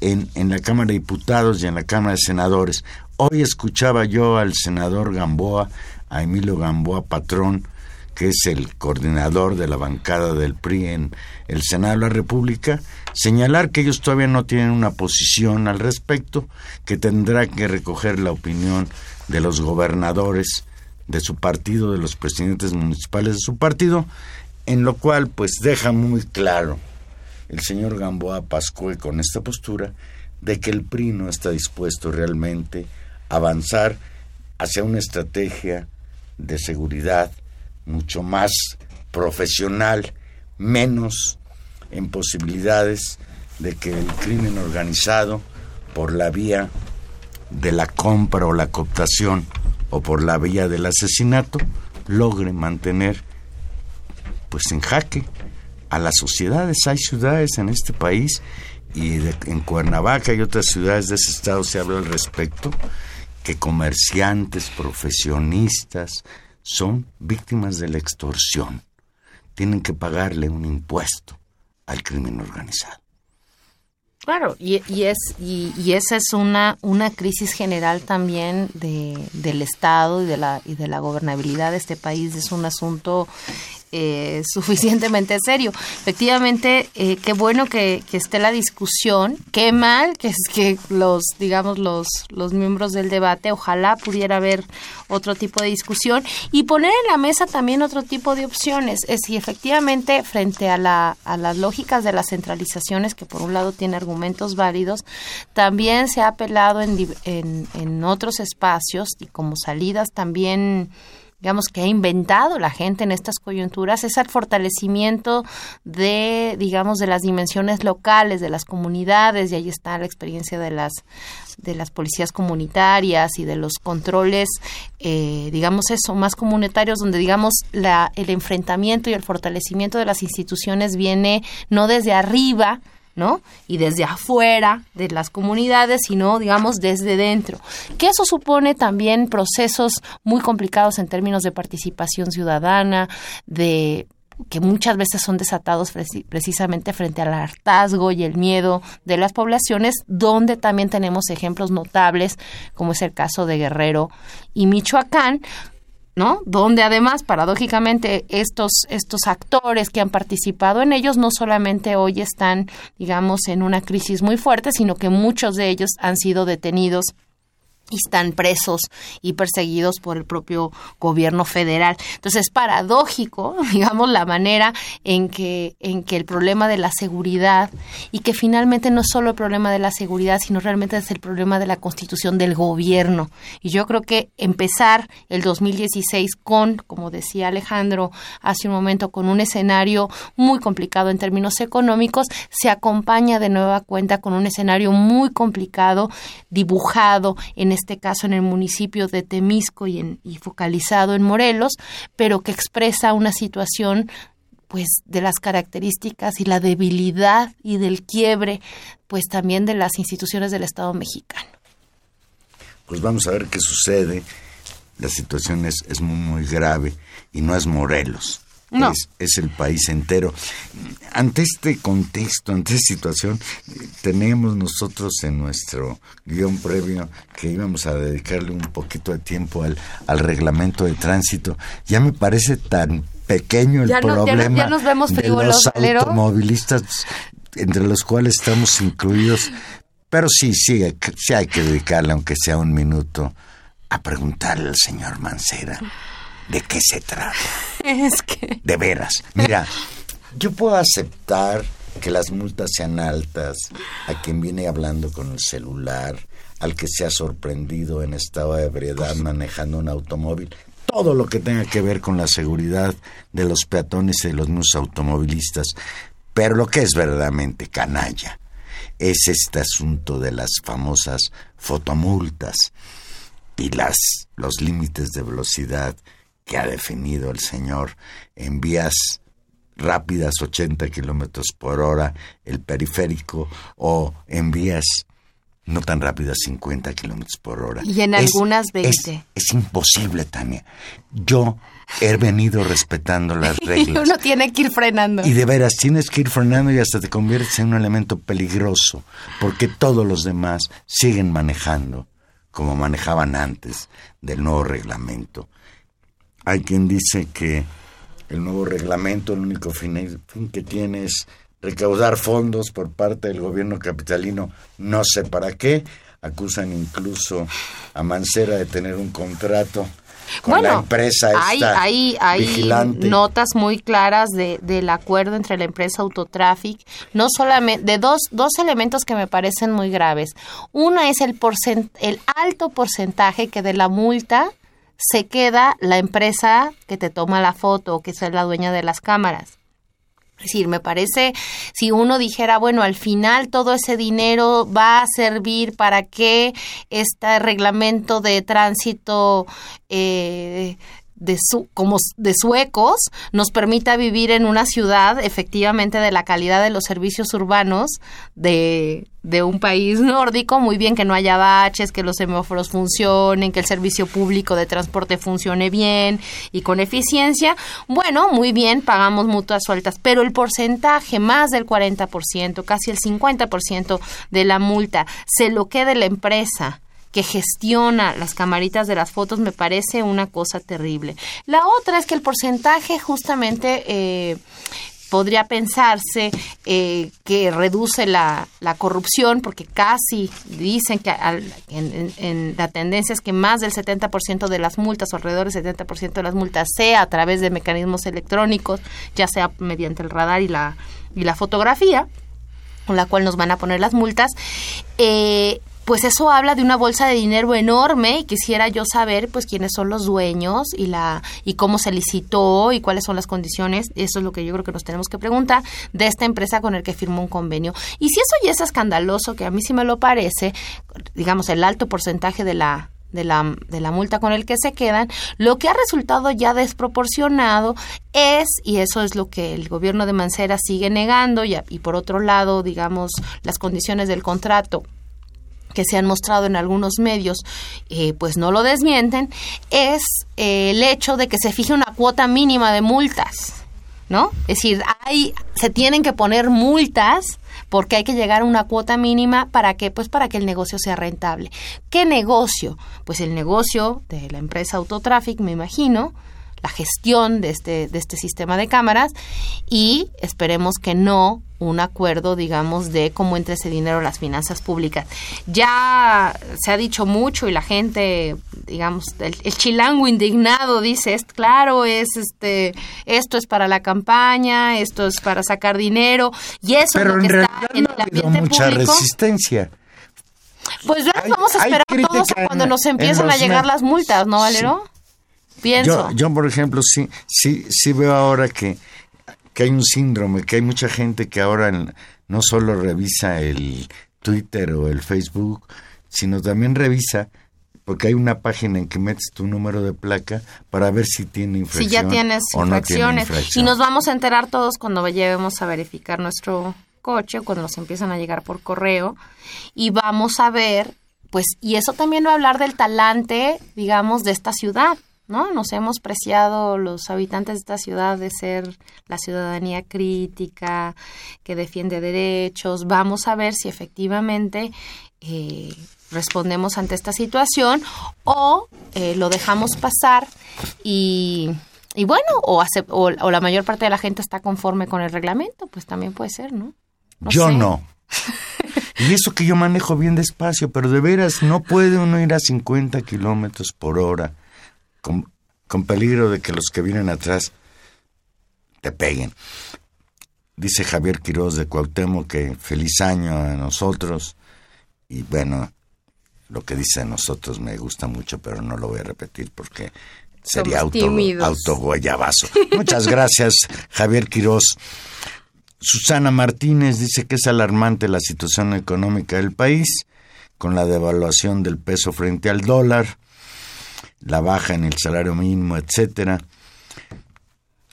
S2: en, en la Cámara de Diputados y en la Cámara de Senadores. Hoy escuchaba yo al senador Gamboa, a Emilio Gamboa Patrón, que es el coordinador de la bancada del PRI en el Senado de la República, señalar que ellos todavía no tienen una posición al respecto, que tendrá que recoger la opinión de los gobernadores de su partido, de los presidentes municipales de su partido, en lo cual pues deja muy claro el señor Gamboa Pascue con esta postura de que el PRI no está dispuesto realmente a avanzar hacia una estrategia de seguridad mucho más profesional, menos en posibilidades de que el crimen organizado por la vía de la compra o la cooptación o por la vía del asesinato logre mantener pues en jaque a las sociedades. Hay ciudades en este país y de- en Cuernavaca y otras ciudades de ese estado se habla al respecto que comerciantes, profesionistas son víctimas de la extorsión. Tienen que pagarle un impuesto al crimen organizado.
S1: Claro, y, y es y, y esa es una una crisis general también de, del Estado y de la y de la gobernabilidad de este país es un asunto eh, suficientemente serio. Efectivamente, eh, qué bueno que, que esté la discusión, qué mal que es que los digamos los los miembros del debate ojalá pudiera haber otro tipo de discusión y poner en la mesa también otro tipo de opciones. Es si efectivamente frente a la a las lógicas de las centralizaciones que por un lado tiene argumentos válidos, también se ha apelado en, en, en otros espacios y como salidas también digamos que ha inventado la gente en estas coyunturas es el fortalecimiento de digamos de las dimensiones locales de las comunidades y ahí está la experiencia de las de las policías comunitarias y de los controles eh, digamos eso más comunitarios donde digamos la el enfrentamiento y el fortalecimiento de las instituciones viene no desde arriba ¿no? Y desde afuera de las comunidades, sino, digamos, desde dentro. Que eso supone también procesos muy complicados en términos de participación ciudadana, de que muchas veces son desatados preci- precisamente frente al hartazgo y el miedo de las poblaciones, donde también tenemos ejemplos notables, como es el caso de Guerrero y Michoacán, ¿no? Donde además, paradójicamente, estos, estos actores que han participado en ellos no solamente hoy están, digamos, en una crisis muy fuerte, sino que muchos de ellos han sido detenidos y están presos y perseguidos por el propio gobierno federal. Entonces es paradójico, digamos, la manera en que, en que el problema de la seguridad y que finalmente no es solo el problema de la seguridad, sino realmente es el problema de la constitución del gobierno. Y yo creo que empezar el 2016 con, como decía Alejandro hace un momento, con un escenario muy complicado en términos económicos, se acompaña de nueva cuenta con un escenario muy complicado, dibujado en este caso en el municipio de Temisco y, en- y focalizado en Morelos, pero que expresa una situación pues de las características y la debilidad y del quiebre pues también de las instituciones del Estado mexicano.
S2: Pues vamos a ver qué sucede. La situación es, es muy, muy grave y no es Morelos.
S1: No.
S2: Es, es el país entero. Ante este contexto, ante esta situación, tenemos nosotros en nuestro guion previo que íbamos a dedicarle un poquito de tiempo al, al reglamento de tránsito. Ya me parece tan pequeño el
S1: Ya no- ya no-
S2: problema
S1: ya nos vemos
S2: de los automovilistas, entre los cuales estamos incluidos. Pero sí, sí, sí hay que dedicarle, aunque sea un minuto, a preguntarle al señor Mancera de qué se trata.
S1: Es que
S2: De veras. Mira, yo puedo aceptar que las multas sean altas a quien viene hablando con el celular, al que se ha sorprendido en estado de ebriedad manejando un automóvil, todo lo que tenga que ver con la seguridad de los peatones y de los mismos automovilistas. Pero lo que es verdaderamente canalla es este asunto de las famosas fotomultas y las los límites de velocidad que ha definido el señor en vías rápidas 80 kilómetros por hora el periférico o en vías no tan rápidas 50 kilómetros por hora
S1: Y en algunas 20.
S2: es, es imposible Tania yo he venido respetando las reglas
S1: uno tiene que ir frenando.
S2: y de veras, tienes que ir frenando y hasta te conviertes en un elemento peligroso, porque todos los demás siguen manejando como manejaban antes del nuevo reglamento. Hay quien dice que el nuevo reglamento, el único fin, que tiene es recaudar fondos por parte del gobierno capitalino, no sé para qué. Acusan incluso a Mancera de tener un contrato con la empresa
S1: hay,
S2: esta
S1: hay, hay
S2: vigilante.
S1: notas muy claras de, del acuerdo entre la empresa Autotraffic, no solamente de dos, dos elementos que me parecen muy graves. Una es el, porcent, el alto porcentaje que de la multa se queda la empresa que te toma la foto que es la dueña de las cámaras. Es decir, me parece, si uno dijera, bueno, al final todo ese dinero va a servir para que este reglamento de tránsito eh, de su, como de suecos nos permita vivir en una ciudad efectivamente de la calidad de los servicios urbanos de, de un país nórdico, muy bien que no haya baches, que los semáforos funcionen, que el servicio público de transporte funcione bien y con eficiencia. Bueno, muy bien, pagamos mutuas sueltas, pero el porcentaje, más del 40%, casi el 50% de la multa, se lo quede la empresa que gestiona las camaritas de las fotos me parece una cosa terrible. La otra es que el porcentaje justamente eh, podría pensarse eh, que reduce la, la, corrupción, porque casi dicen que al, en, la tendencia es que más del 70% de las multas, o alrededor del 70% de las multas, sea a través de mecanismos electrónicos, ya sea mediante el radar y la, y la fotografía, con la cual nos van a poner las multas. Eh, pues eso habla de una bolsa de dinero enorme y quisiera yo saber pues quiénes son los dueños y la y cómo se licitó y cuáles son las condiciones, eso es lo que yo creo que nos tenemos que preguntar de esta empresa con el que firmó un convenio. Y si eso ya es escandaloso, que a mí sí me lo parece, digamos el alto porcentaje de la de la, de la multa con el que se quedan, lo que ha resultado ya desproporcionado es, y eso es lo que el gobierno de Mancera sigue negando, y, y por otro lado, digamos, las condiciones del contrato que se han mostrado en algunos medios, eh, pues no lo desmienten, es eh, el hecho de que se fije una cuota mínima de multas, ¿no? Es decir, hay, se tienen que poner multas porque hay que llegar a una cuota mínima para que pues para que el negocio sea rentable. ¿Qué negocio? Pues el negocio de la empresa Autotraffic, me imagino, la gestión de este de este sistema de cámaras y esperemos que no un acuerdo, digamos, de cómo entre ese dinero a las finanzas públicas. Ya se ha dicho mucho y la gente, digamos, el, el chilango indignado dice, es, claro, es este, esto es para la campaña, esto es para sacar dinero, y eso
S2: Pero
S1: es lo que está
S2: realidad
S1: en
S2: no
S1: el
S2: ha
S1: ambiente
S2: mucha
S1: público.
S2: resistencia.
S1: Pues ya
S2: Hay-
S1: vamos a esperar todos
S2: en-
S1: cuando nos empiezan a llegar las multas, ¿no, Valero? Pienso.
S2: Yo, yo, por ejemplo, sí, sí, sí veo ahora que, que hay un síndrome, que hay mucha gente que ahora no solo revisa el Twitter o el Facebook, sino también revisa porque hay una página en que metes tu número de placa para ver si tiene
S1: Si
S2: infracción
S1: ya tienes
S2: o no tiene
S1: infracciones. y nos vamos a enterar todos cuando llevemos a verificar nuestro coche, cuando nos empiezan a llegar por correo. Y vamos a ver, pues, y eso también va a hablar del talante, digamos, de esta ciudad. ¿No? Nos hemos preciado los habitantes de esta ciudad de ser la ciudadanía crítica, que defiende derechos. Vamos a ver si efectivamente eh, respondemos ante esta situación o eh, lo dejamos pasar y, y bueno, o, acep- o, o la mayor parte de la gente está conforme con el reglamento, pues también puede ser, ¿no? No
S2: yo
S1: sé.
S2: no. Y eso que yo manejo bien despacio, pero de veras no puede uno ir a 50 kilómetros por hora con, con peligro de que los que vienen atrás te peguen. Dice Javier Quiroz de Cuauhtémoc que feliz año a nosotros. Y bueno, lo que dice a nosotros me gusta mucho, pero no lo voy a repetir porque sería auto,
S1: tímidos.
S2: autoguayabazo. Muchas gracias, Javier Quiroz. Susana Martínez dice que es alarmante la situación económica del país, con la devaluación del peso frente al dólar, la baja en el salario mínimo, etcétera.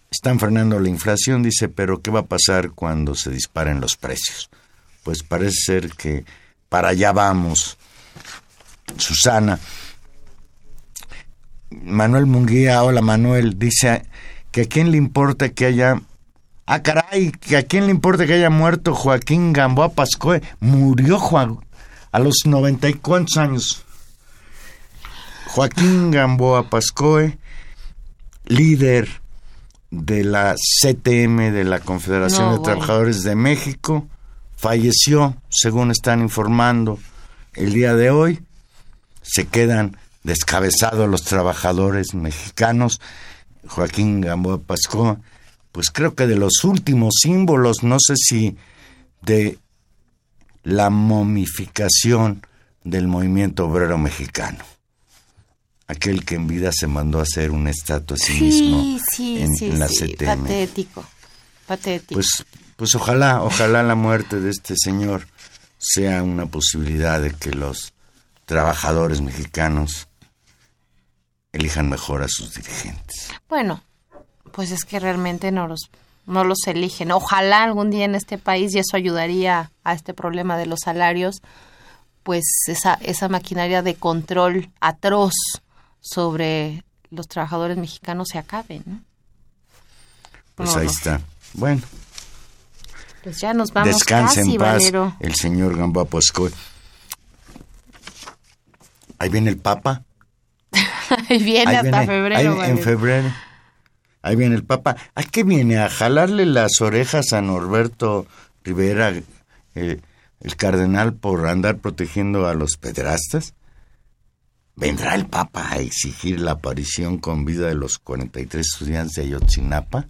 S2: Están frenando la inflación, dice, pero ¿qué va a pasar cuando se disparen los precios? Pues parece ser que para allá vamos. Susana. Manuel Munguía, hola Manuel, dice que a quién le importa que haya... Ah, caray, que a quién le importa que haya muerto Joaquín Gamboa Pascoe. Murió Juan a los noventa y cuántos años. Joaquín Gamboa Pascoe, líder de la CTM, de la Confederación
S1: No,
S2: de
S1: bueno.
S2: Trabajadores de México, falleció, según están informando el día de hoy. Se quedan descabezados los trabajadores mexicanos. Joaquín Gamboa Pascoe, pues creo que de los últimos símbolos, no sé si de la momificación del movimiento obrero mexicano. Aquel que en vida se mandó a hacer una estatua a sí, mismo
S1: Sí,
S2: en,
S1: sí,
S2: en la
S1: sí,
S2: CTM.
S1: patético, patético.
S2: Pues, pues ojalá, ojalá la muerte de este señor sea una posibilidad de que los trabajadores mexicanos elijan mejor a sus dirigentes.
S1: Bueno, pues es que realmente no los, no los eligen. Ojalá algún día en este país, y eso ayudaría a este problema de los salarios, pues esa, esa maquinaria de control atroz sobre los trabajadores mexicanos se acabe, ¿no?
S2: Pues ahí está. Bueno,
S1: Pues ya nos vamos
S2: descanse
S1: casi,
S2: en paz
S1: Valero.
S2: el señor Gamboa Pascoe. Ahí viene el Papa.
S1: Ahí viene
S2: Ahí
S1: hasta
S2: viene,
S1: febrero,
S2: ahí- en febrero. Ahí viene el Papa. ¿A qué viene? ¿A jalarle las orejas a Norberto Rivera, eh, el cardenal, por andar protegiendo a los pederastas? ¿Vendrá el Papa a exigir la aparición con vida de los 43 estudiantes de Ayotzinapa?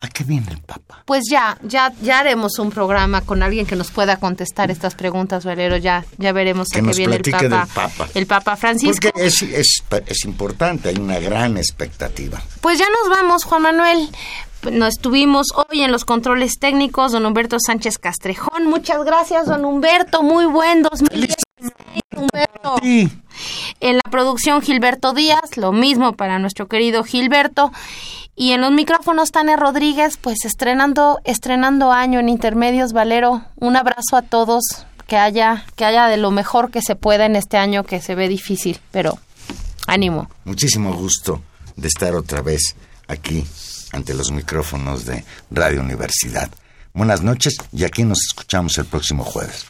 S2: ¿A qué viene el Papa?
S1: Pues ya, ya, ya haremos un programa con alguien que nos pueda contestar estas preguntas, Valero. Ya, ya veremos
S2: Que
S1: a qué
S2: nos
S1: viene el Papa,
S2: del Papa.
S1: el Papa Francisco.
S2: Porque es, es, es importante, hay una gran expectativa.
S1: Pues ya nos vamos, Juan Manuel. Nos estuvimos hoy en los controles técnicos, don Humberto Sánchez Castrejón. Muchas gracias, don Humberto. Muy buen 2016, Humberto. En la producción, Gilberto Díaz. Lo mismo para nuestro querido Gilberto. Y en los micrófonos, Tania Rodríguez, pues estrenando, estrenando año en Intermedios Valero. Un abrazo a todos. Que haya, que haya de lo mejor que se pueda en este año que se ve difícil, pero ánimo.
S2: Muchísimo gusto de estar otra vez aquí ante los micrófonos de Radio Universidad. Buenas noches y aquí nos escuchamos el próximo jueves.